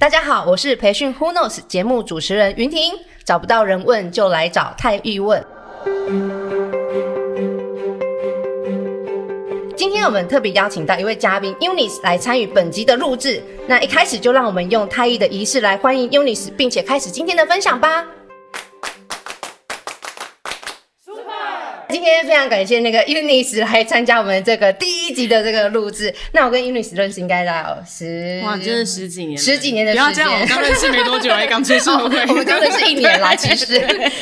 大家好，我是培训 Who Knows 节目主持人云婷。找不到人问，就来找泰玉问。今天我们特别邀请到一位嘉宾 Unis 来参与本集的录制。那一开始就让我们用泰玉的仪式来欢迎 Unis，并且开始今天的分享吧。天非常感谢那个 Eunice 来参加我们这个第一集的这个录制。那我跟 Eunice 认识应该有十哇，真的十几年，十几年的时间。不要这样，我刚认识没多久，还刚接触。我们刚认识一年啦，其实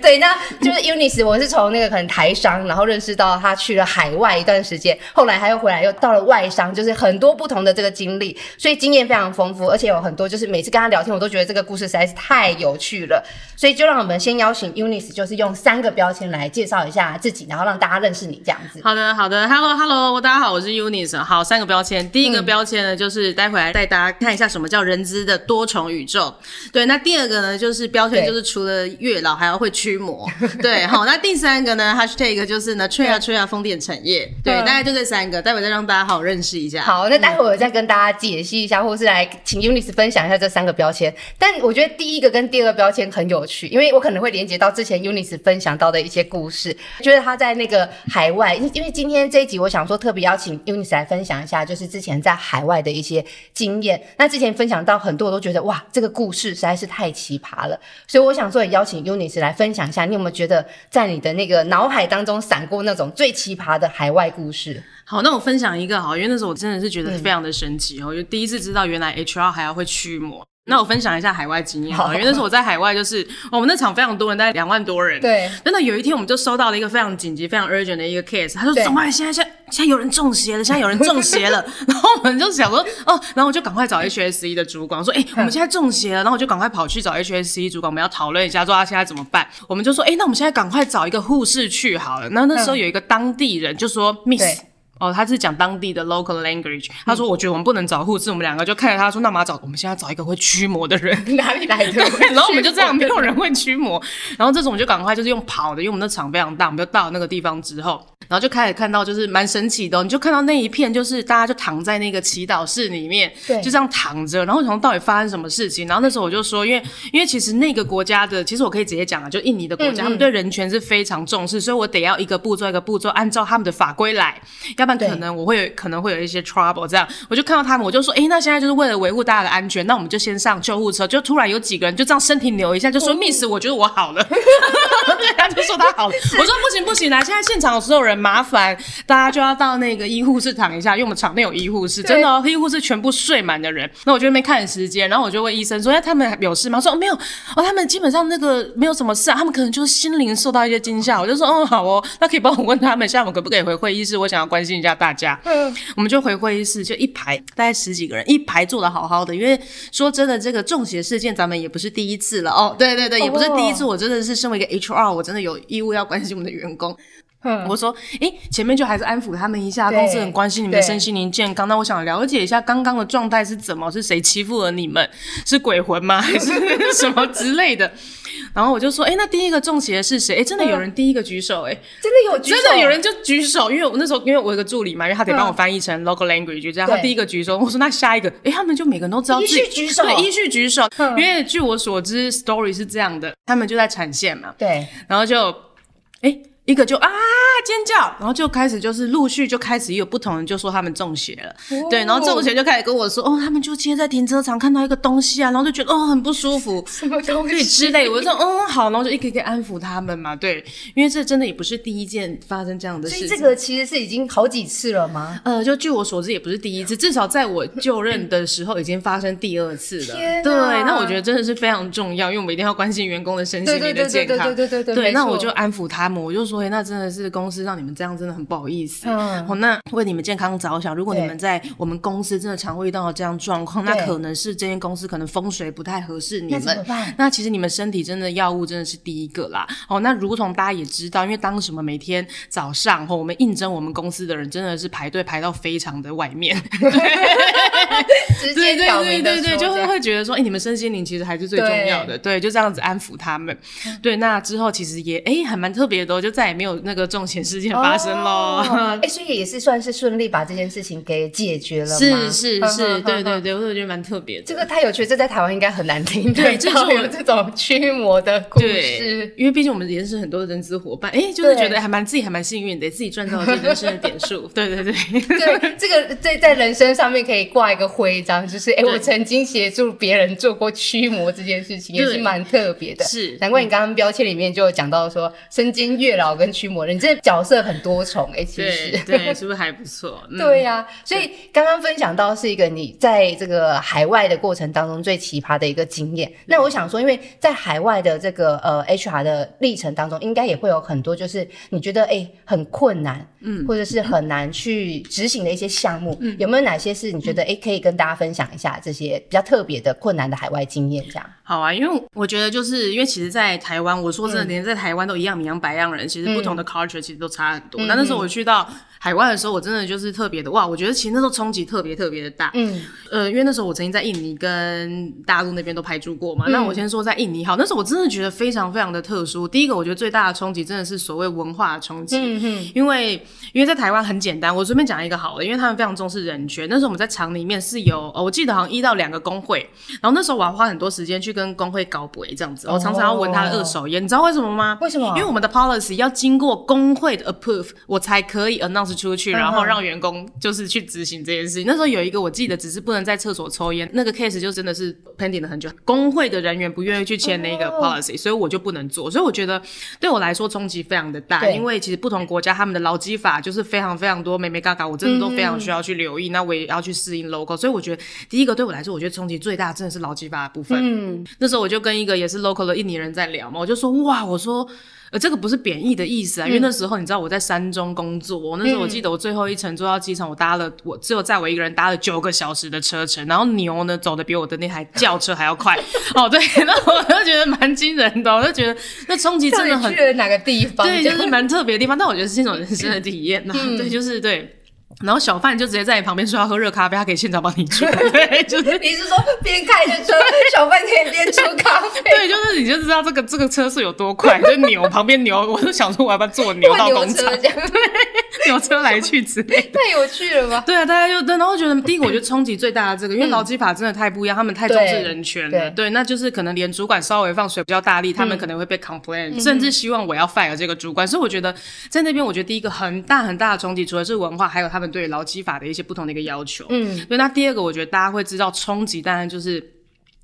对。那就是 Eunice，我是从那个可能台商，然后认识到他去了海外一段时间，后来他又回来，又到了外商，就是很多不同的这个经历，所以经验非常丰富，而且有很多就是每次跟他聊天，我都觉得这个故事实在是太有趣了。所以就让我们先邀请 Eunice，就是用三个标签来介绍一下自己，然后让大家认识你这样子。好的，好的，Hello Hello，大家好，我是 Eunice。好，三个标签，第一个标签呢，就是待会来带大家看一下什么叫人资的多重宇宙。对，那第二个呢，就是标签，就是除了月老还要会驱魔。对，好，那第三个呢，Hashtag 就是呢，吹啊吹啊，风电产业。对，大概就这三个，待会再让大家好好认识一下。好，那待会我再跟大家解析一下，或是来请 Eunice 分享一下这三个标签。但我觉得第一个跟第二个标签很有趣，因为我可能会连接到之前 Eunice 分享到的一些故事，觉得他在那个海外，因因为今天这一集我想说特别邀请 Eunice 来分享一下，就是之前在海外的一些经验。那之前分享到很多，我都觉得哇，这个故事实在是太奇葩了，所以我想说也邀请 Eunice 来分享一下，你有没有觉得在你的那个脑海当中闪过那种最奇葩的海外故事？好，那我分享一个好，因为那时候我真的是觉得非常的神奇哦，我就第一次知道原来 HR 还要会驱魔。那我分享一下海外经验好，因为那时候我在海外，就是我们那场非常多人，大概两万多人。对，真的有一天我们就收到了一个非常紧急、非常 urgent 的一个 case，他说怎么办？现在现在现在有人中邪了，现在有人中邪了。然后我们就想说哦，然后我就赶快找 HSE 的主管说，哎、欸，我们现在中邪了。然后我就赶快跑去找 HSE 主管，我们要讨论一下，说他现在怎么办。我们就说，哎、欸，那我们现在赶快找一个护士去好了。然后那时候有一个当地人就说，Miss。哦，他是讲当地的 local language。他说：“我觉得我们不能找护士，我们两个就看着他说，那我们要找，我们现在找一一个会驱魔的人，哪里来的？然后我们就这样，没有人会驱魔。然后这时候我们就赶快就是用跑的，因为我们的场非常大，我们就到那个地方之后，然后就开始看到就是蛮神奇的、哦，你就看到那一片就是大家就躺在那个祈祷室里面，对，就这样躺着。然后从到底发生什么事情？然后那时候我就说，因为因为其实那个国家的，其实我可以直接讲啊，就印尼的国家，嗯嗯他们对人权是非常重视，所以我得要一个步骤一个步骤按照他们的法规来，要不然可能我会有。可能会有一些 trouble，这样我就看到他们，我就说，哎，那现在就是为了维护大家的安全，那我们就先上救护车。就突然有几个人就这样身体扭一下，就说、嗯、Miss，我觉得我好了。对，他就说他好了。我说不行不行，来，现在现场有所有人，麻烦大家就要到那个医护室躺一下，因为我们场内有医护室，真的哦，医护室全部睡满的人。那我就没看时间，然后我就问医生说，哎，他们有事吗？说、哦、没有，哦，他们基本上那个没有什么事啊，他们可能就是心灵受到一些惊吓。我就说，哦，好哦，那可以帮我问他们，下午可不可以回会议室？我想要关心一下大家。嗯，我们就回会议室，就一排大概十几个人，一排坐得好好的。因为说真的，这个中邪事件咱们也不是第一次了哦。对对对，也不是第一次。我真的是身为一个 HR，我真的有义务要关心我们的员工。嗯，我说，诶，前面就还是安抚他们一下，公司很关心你们的身心灵健康。那我想了解一下刚刚的状态是怎么，是谁欺负了你们？是鬼魂吗？还是 什么之类的？然后我就说，哎，那第一个中邪的是谁？哎，真的有人第一个举手，哎，真的有举手，真的有人就举手，因为我那时候因为我有个助理嘛，因为他得帮我翻译成 local language，这样他第一个举手。我说那下一个，哎，他们就每个人都知道自己举手，对，依序举手。因为据我所知，story 是这样的，他们就在产线嘛，对，然后就，哎。一个就啊尖叫，然后就开始就是陆续就开始有不同人就说他们中邪了，哦、对，然后中邪就开始跟我说哦，他们就今天在停车场看到一个东西啊，然后就觉得哦很不舒服，什么东西？之类，我就说嗯好，然后就一个一个安抚他们嘛，对，因为这真的也不是第一件发生这样的事情，所以这个其实是已经好几次了吗？呃，就据我所知也不是第一次，至少在我就任的时候已经发生第二次了，对，那我觉得真的是非常重要，因为我们一定要关心员工的身心灵的健康，对对对对对对对，对，那我就安抚他们，我就说，哎，那真的是公。公司让你们这样，真的很不好意思。嗯，哦，那为你们健康着想，如果你们在我们公司真的常会遇到这样状况，那可能是这间公司可能风水不太合适你们。办？那其实你们身体真的药物真的是第一个啦。哦，那如同大家也知道，因为当什么每天早上哦，我们应征我们公司的人真的是排队排到非常的外面。直对对对对对，就会会觉得说，哎，你们身心灵其实还是最重要的，对，就这样子安抚他们。对，那之后其实也哎还蛮特别的，就再也没有那个中邪事件发生喽。哎、所以也是算是顺利把这件事情给解决了？是是 是，对对对，我觉得蛮特别的。这个太有趣，这在台湾应该很难听对 这是我有这种驱魔的故对事。，因为毕竟我们也是很多人资伙伴，哎，就是觉得还蛮自己还蛮幸运的，自己赚到人生的点数。对对对，对，这个在在人生上面可以挂一个徽章，就是哎，对我曾经协助别人做过驱魔这件事情，也是蛮特别的。是难怪你刚刚标签里面就有讲到说身兼月老跟驱魔人，你这角色很多重哎，其实。对对，是不是还不错？嗯。对呀、所以刚刚分享到是一个你在这个海外的过程当中最奇葩的一个经验。那我想说，因为在海外的这个呃 HR 的历程当中，应该也会有很多就是你觉得哎很困难，嗯，或者是很难去执行的一些项目，嗯，有没有哪些是你觉得哎可以跟大家分享一下这些比较特别的困难的海外经验？这样？好啊，因为我觉得就是因为其实，在台湾，我说真的，连在台湾都一样米养百样人，其实不同的 culture 其实都差很多。那、那时候我去到海外的时候，我真的就是特别的哇，我觉得其实那时候冲击特别特别的大。嗯，呃，因为那时候我曾经在印尼跟大陆那边都拍住过嘛。那我先说在印尼好，那时候我真的觉得非常非常的特殊。第一个，我觉得最大的冲击真的是所谓文化的冲击。嗯哼，因为因为在台湾很简单，我随便讲一个好了，因为他们非常重视人权。那时候我们在厂里面是有，呃、我记得好像一到两个工会，然后那时候我要花很多时间去跟工会搞鬼这样子，我常常要闻他的二手烟，你知道为什么吗？为什么？因为我们的 policy 要经过工会的 approve，我才可以 announce 出去，然后让员工就是去执行这件事情。那时候有一个我记得，只是不能在厕所抽烟，那个 case 就真的是 pending 了很久，工会的人员不愿意去签那个 policy，所以我就不能做。所以我觉得对我来说冲击非常的大，因为其实不同国家他们的劳基法就是非常非常多眉眉嘎嘎，我真的都非常需要去留意。那我也要去适应 local，所以我觉得第一个对我来说，我觉得冲击最大真的是劳基法的部分。嗯，那时候我就跟一个也是 local 的印尼人在聊嘛，我就说哇，我说。呃，这个不是贬义的意思啊，因为那时候你知道我在山中工作，我那时候我记得我最后一程坐到机场，我搭了我只有载我一个人搭了九个小时的车程，然后牛呢走的比我的那台轿车还要快。哦，对，那我就觉得蛮惊人的，我就觉得那冲击真的很。去了哪个地方？对，就是蛮特别的地方，但我觉得是一种人生的 体验呐、嗯。对，就是对。然后小贩就直接在你旁边说要喝热咖啡，他可以现场帮你煮。对，就是你是说边开着车，小贩可以边煮咖啡？对，就是你就知道这个这个车速有多快，就牛旁边牛，我就想说我要不要坐牛到工厂？对，牛车来去之类的，太有趣了吧？对啊，大家就对，然后觉得第一个我觉得冲击最大的这个，因为劳基法真的太不一样，他们太重视人权了。对，那就是可能连主管稍微放水比较大力，他们可能会被 complain，、嗯、甚至希望我要 fire 这个主管。所以我觉得在那边，我觉得第一个很大很大的冲击，除了是文化，还有他们对劳基法的一些不同的一个要求。嗯，对。那第二个，我觉得大家会知道冲击，当然就是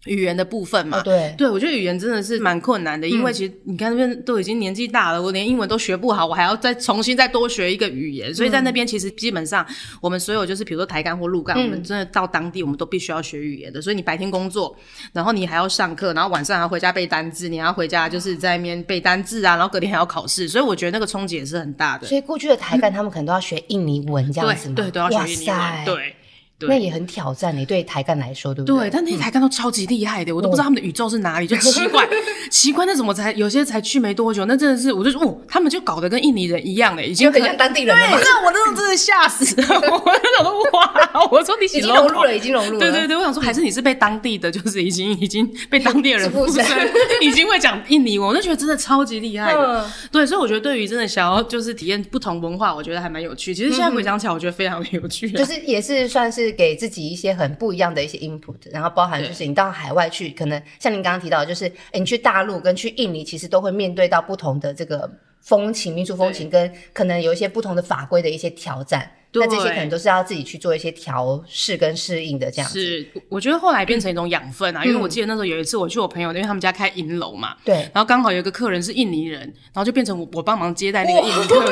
语言的部分嘛。哦、对，对我觉得语言真的是蛮困难的，因为其实你看那边都已经年纪大了，我连英文都学不好，我还要再重新再多学一个语言。所以在那边其实基本上我们所有就是比如说台干或陆干、嗯，我们真的到当地我们都必须要学语言的。所以你白天工作，然后你还要上课，然后晚上还要回家背单字，你还要回家就是在那边背单字啊，然后隔天还要考试。所以我觉得那个冲击也是很大的。所以过去的台干他们可能都要学印尼文这样子对，都要学印尼文。对。对，那也很挑战你对台干来说，对不对？对，但那些台干都超级厉害的，我都不知道他们的宇宙是哪里，就奇怪，奇怪，那怎么才有些才去没多久，那真的是，我就说，哦，他们就搞得跟印尼人一样的，已经很像当地人了。对，那我那时候真的吓死了，我那种哇，我说你已经融入了，已经融入了。对对对，我想说还是你是被当地的，就是已经已经被当地人附身，已经会讲印尼文，我就觉得真的超级厉害的。对，所以我觉得对于真的想要就是体验不同文化，我觉得还蛮有趣。其实现在回想起来，我觉得非常的有趣，就是也是算是给自己一些。很不一样的一些 input，然后包含就是你到海外去，可能像您刚刚提到，就是你去大陆跟去印尼，其实都会面对到不同的这个风情、民俗风情，跟可能有一些不同的法规的一些挑战。那这些可能都是要自己去做一些调试跟适应的这样子。是，我觉得后来变成一种养分啊，嗯、因为我记得那时候有一次我去我朋友，因为他们家开银楼嘛，对，然后刚好有一个客人是印尼人，然后就变成我我帮忙接待那个印尼客户。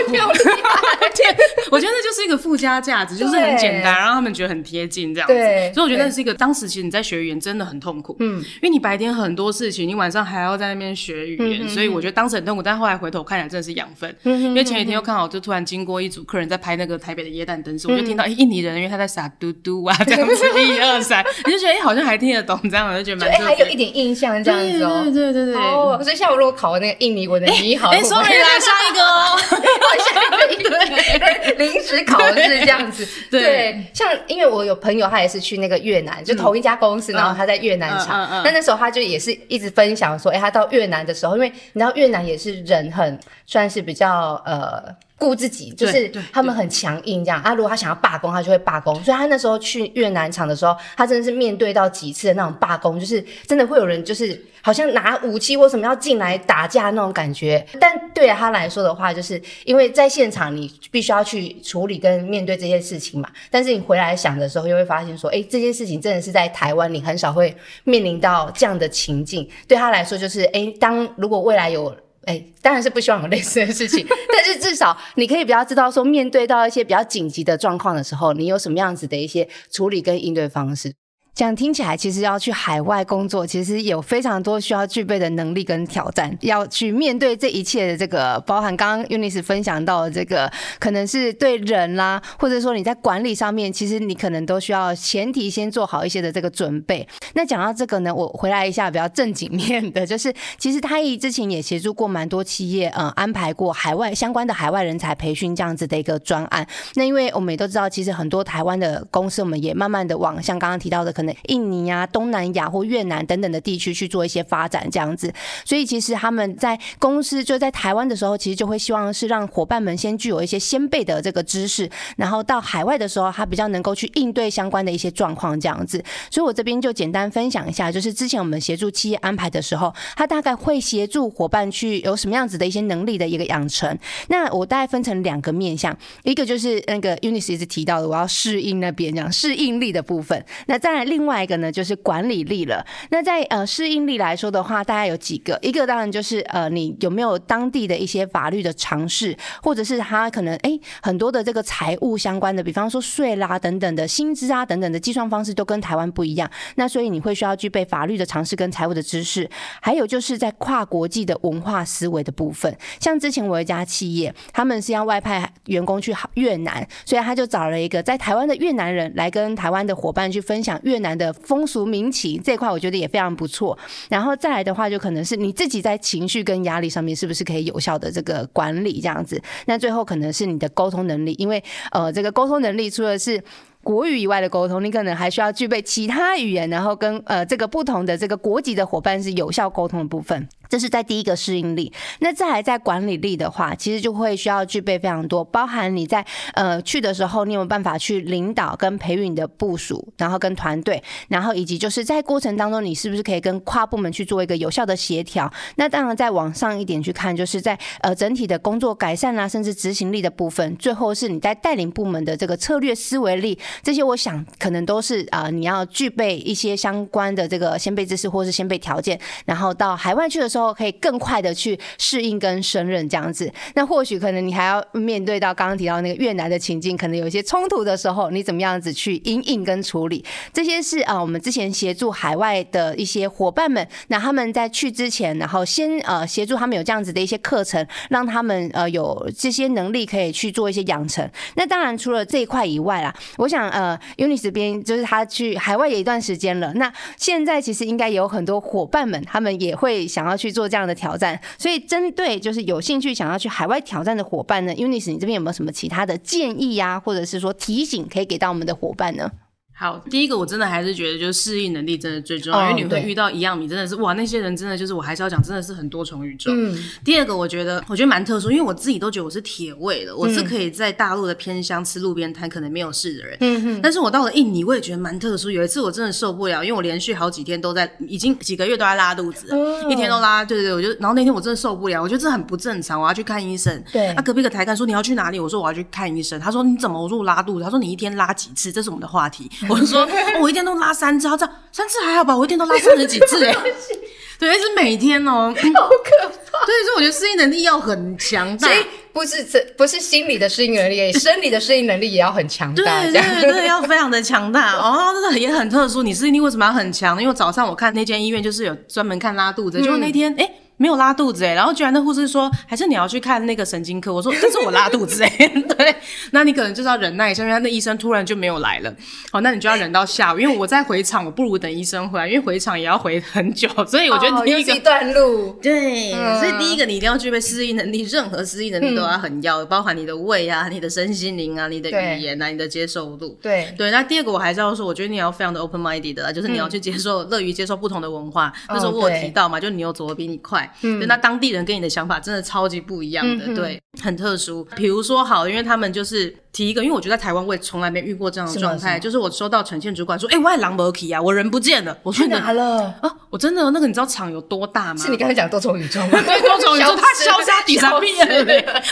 那就是一个附加价值，就是很简单，让他们觉得很贴近这样子。对，所以我觉得那是一个当时其实你在学语言真的很痛苦，嗯，因为你白天很多事情，你晚上还要在那边学语言，嗯、所以我觉得当时很痛苦。但后来回头看起来真的是养分，嗯、因为前几天又看好，就突然经过一组客人在拍那个台北的耶诞灯饰，嗯、我就听到印尼人，因为他在撒嘟嘟啊这样子，一二三，你就觉得哎、欸、好像还听得懂这样，我就觉得蛮还有一点印象这样子哦，对对对对，哦，所以下午如果考那个印尼文的你好，哎、欸欸、，sorry 来下一个哦，下一个对，临时考试这样子，对，对，像因为我有朋友他也是去那个越南，就同一家公司，嗯、然后他在越南厂，那、嗯嗯嗯、那时候他就也是一直分享说，哎、欸，他到越南的时候，因为你知道越南也是人很算是比较呃。顾自己，就是他们很强硬这样啊。如果他想要罢工，他就会罢工。所以他那时候去越南厂的时候，他真的是面对到几次的那种罢工，就是真的会有人就是好像拿武器或什么要进来打架那种感觉。但对他来说的话，就是因为在现场你必须要去处理跟面对这些事情嘛。但是你回来想的时候，又会发现说，哎，这件事情真的是在台湾，你很少会面临到这样的情境。对他来说，就是哎，当如果未来有。哎，当然是不希望有类似的事情，但是至少你可以比较知道说，面对到一些比较紧急的状况的时候，你有什么样子的一些处理跟应对方式。这样听起来，其实要去海外工作，其实有非常多需要具备的能力跟挑战，要去面对这一切的这个，包含刚刚 Eunice 分享到的这个，可能是对人啦，或者说你在管理上面，其实你可能都需要前提先做好一些的这个准备。那讲到这个呢，我回来一下比较正经面的，就是其实他一之前也协助过蛮多企业，嗯，安排过海外相关的海外人才培训这样子的一个专案。那因为我们也都知道，其实很多台湾的公司，我们也慢慢的往像刚刚提到的可。印尼啊、东南亚或越南等等的地区去做一些发展，这样子，所以其实他们在公司就在台湾的时候，其实就会希望是让伙伴们先具有一些先辈的这个知识，然后到海外的时候，他比较能够去应对相关的一些状况，这样子。所以我这边就简单分享一下，就是之前我们协助企业安排的时候，他大概会协助伙伴去有什么样子的一些能力的一个养成。那我大概分成两个面向，一个就是那个 UNICE 一直提到的，我要适应那边讲适应力的部分。那再来另外一个。呢，就是管理力了。那在呃适应力来说的话，大概有几个，一个当然就是呃你有没有当地的一些法律的常识，或者是他可能哎很多的这个财务相关的，比方说税啦等等的薪资啊等等的计算方式都跟台湾不一样。那所以你会需要具备法律的常识跟财务的知识，还有就是在跨国际的文化思维的部分。像之前我有一家企业，他们是要外派员工去越南，所以他就找了一个在台湾的越南人来跟台湾的伙伴去分享越的。风俗民情这块，我觉得也非常不错。然后再来的话，就可能是你自己在情绪跟压力上面，是不是可以有效的这个管理这样子？那最后可能是你的沟通能力，因为呃，这个沟通能力除了是国语以外的沟通，你可能还需要具备其他语言，然后跟呃这个不同的这个国籍的伙伴是有效沟通的部分。这是在第一个适应力，那再来在管理力的话，其实就会需要具备非常多，包含你在呃去的时候，你有没有办法去领导跟培育你的部署，然后跟团队，然后以及就是在过程当中，你是不是可以跟跨部门去做一个有效的协调？那当然再往上一点去看，就是在呃整体的工作改善啊，甚至执行力的部分，最后是你在带领部门的这个策略思维力，这些我想可能都是啊、你要具备一些相关的这个先备知识或是先备条件，然后到海外去的时候。可以更快的去适应跟胜任这样子，那或许可能你还要面对到刚刚提到那个越南的情境，可能有一些冲突的时候，你怎么样子去应应跟处理？这些是啊，我们之前协助海外的一些伙伴们，那他们在去之前，然后先呃协助他们有这样子的一些课程，让他们呃有这些能力可以去做一些养成。那当然除了这一块以外啦，我想呃，UNIS 这边就是他去海外也一段时间了，那现在其实应该有很多伙伴们，他们也会想要去去做这样的挑战，所以针对就是有兴趣想要去海外挑战的伙伴呢，Unis，你这边有没有什么其他的建议呀、啊，或者是说提醒可以给到我们的伙伴呢？好，第一个我真的还是觉得就是适应能力真的最重要，哦、因为你会遇到一样米，真的是哇，那些人真的就是我还是要讲，真的是很多重宇宙。嗯，第二个我觉得我觉得蛮特殊，因为我自己都觉得我是铁胃的，我是可以在大陆的偏乡吃路边摊可能没有事的人。但是我到了印尼，我也觉得蛮特殊。有一次我真的受不了，因为我连续好几天都在，已经几个月都在拉肚子，哦、一天都拉，对对对，我就然后那天我真的受不了，我觉得这很不正常，我要去看医生。对，那、啊、隔壁的台干说你要去哪里？我说我要去看医生。他说你怎么？我说我拉肚子。他说你一天拉几次？这是我们的话题。我就说。我一天都拉三次，这样三次还好吧？我一天都拉三十几次哎，对，是每天哦、喔，好可怕。对，所以说我觉得适应能力要很强大，所以不是这不是心理的适应能力，生理的适应能力也要很强大，对对对，要非常的强大哦，真的也很特殊。你适应力为什么要很强？因为早上我看那间医院就是有专门看拉肚子，嗯、就那天哎。欸没有拉肚子哎、欸，然后居然那护士说，还是你要去看那个神经科。我说这是我拉肚子哎、欸，对，那你可能就是要忍耐一下，因为那医生突然就没有来了。好，那你就要忍到下午，因为我在回场，我不如等医生回来，因为回场也要回很久，所以我觉得第一个、哦、一段路，对，嗯、所以第一个你一定要具备适应能力，任何适应能力都要很要，嗯、包含你的胃啊、你的身心灵啊、你的语言啊、你的接受度。对对，那第二个我还是要说，我觉得你要非常的 open minded 的，就是你要去接受、乐于接受不同的文化。嗯、那时候我有提到嘛，就牛走得比你快，嗯，对，那当地。人跟你的想法真的超级不一样的，嗯、对，很特殊。比如说，好，因为他们就是。提一个，因为我觉得在台湾我也从来没遇过这样的状态，就是我收到呈现主管说，哎、欸，我也狼没去啊，我人不见了，我去哪了？啊，我真的那个，你知道场有多大吗？是你刚才讲多重宇宙吗？对，多重宇宙，他消失底然后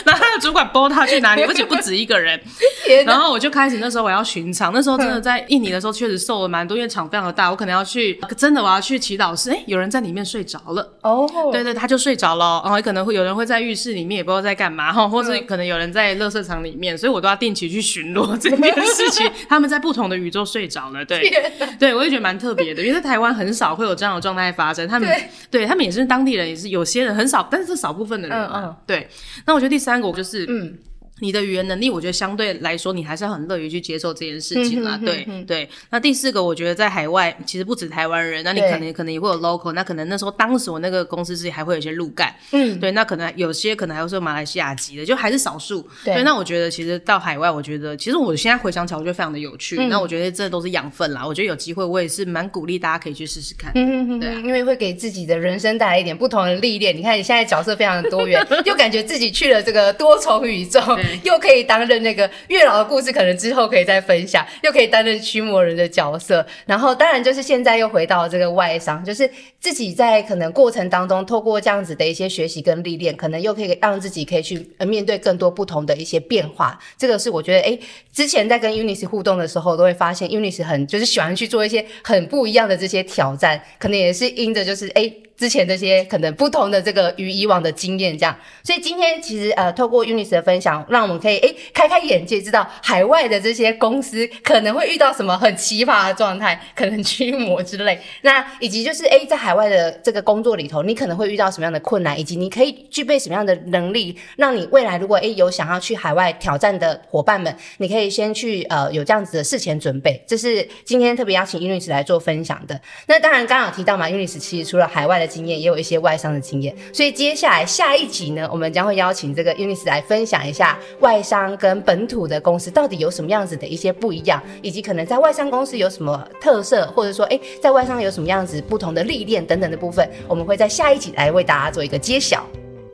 他的主管包他去哪里，而且不止一个人。然后我就开始那时候我要巡场，那时候真的在印尼的时候确实瘦了蛮多，因为场非常的大，我可能要去，真的我要去祈祷室，哎、欸，有人在里面睡着了，哦，对对，他就睡着了，然后可能会有人会在浴室里面，也不知道在干嘛哈，或者可能有人在垃圾场里面，所以我都要定期去巡逻。这件事情，他们在不同的宇宙睡着了，对，对我也觉得蛮特别的，因为在台湾很少会有这样的状态发生。他们对，对他们也是当地人，也是有些人很少，但是是少部分的人嘛。嗯嗯对，那我觉得第三个就是嗯。你的语言能力，我觉得相对来说，你还是很乐于去接受这件事情啦。对对。那第四个，我觉得在海外其实不止台湾人，那你可能对可能也会有 local，那可能那时候当时我那个公司是还会有一些路干，嗯，对，那可能有些可能还会是马来西亚籍的，就还是少数。对，对。那我觉得其实到海外，我觉得其实我现在回想起来，我觉得非常的有趣。嗯、那我觉得这都是养分啦。我觉得有机会，我也是蛮鼓励大家可以去试试看。嗯对、啊，因为会给自己的人生带来一点不同的历练。你看你现在角色非常的多元，又感觉自己去了这个多重宇宙，对又可以。担任那个月老的故事，可能之后可以再分享，又可以担任驱魔人的角色。然后，当然就是现在又回到这个外商，就是自己在可能过程当中，透过这样子的一些学习跟历练，可能又可以让自己可以去面对更多不同的一些变化。这个是我觉得，诶，之前在跟 UNICE 互动的时候，都会发现 UNICE 很就是喜欢去做一些很不一样的这些挑战，可能也是因着就是诶。之前这些可能不同的这个与以往的经验，这样，所以今天其实呃，透过 UNIS 的分享，让我们可以诶开开眼界，知道海外的这些公司可能会遇到什么很奇葩的状态，可能驱魔之类。那以及就是诶在海外的这个工作里头，你可能会遇到什么样的困难，以及你可以具备什么样的能力，让你未来如果诶有想要去海外挑战的伙伴们，你可以先去呃有这样子的事前准备。这是今天特别邀请 UNIS 来做分享的。那当然刚刚有提到嘛，UNIS 其实除了海外的经验，也有一些外商的经验，所以接下来下一集呢，我们将会邀请这个 Unis 来分享一下外商跟本土的公司到底有什么样子的一些不一样，以及可能在外商公司有什么特色，或者说，诶，在外商有什么样子不同的历练等等的部分，我们会在下一集来为大家做一个揭晓。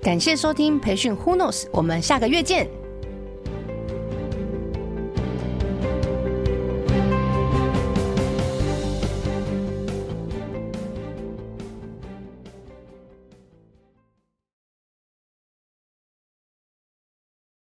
感谢收听培训 Who Knows，我们下个月见。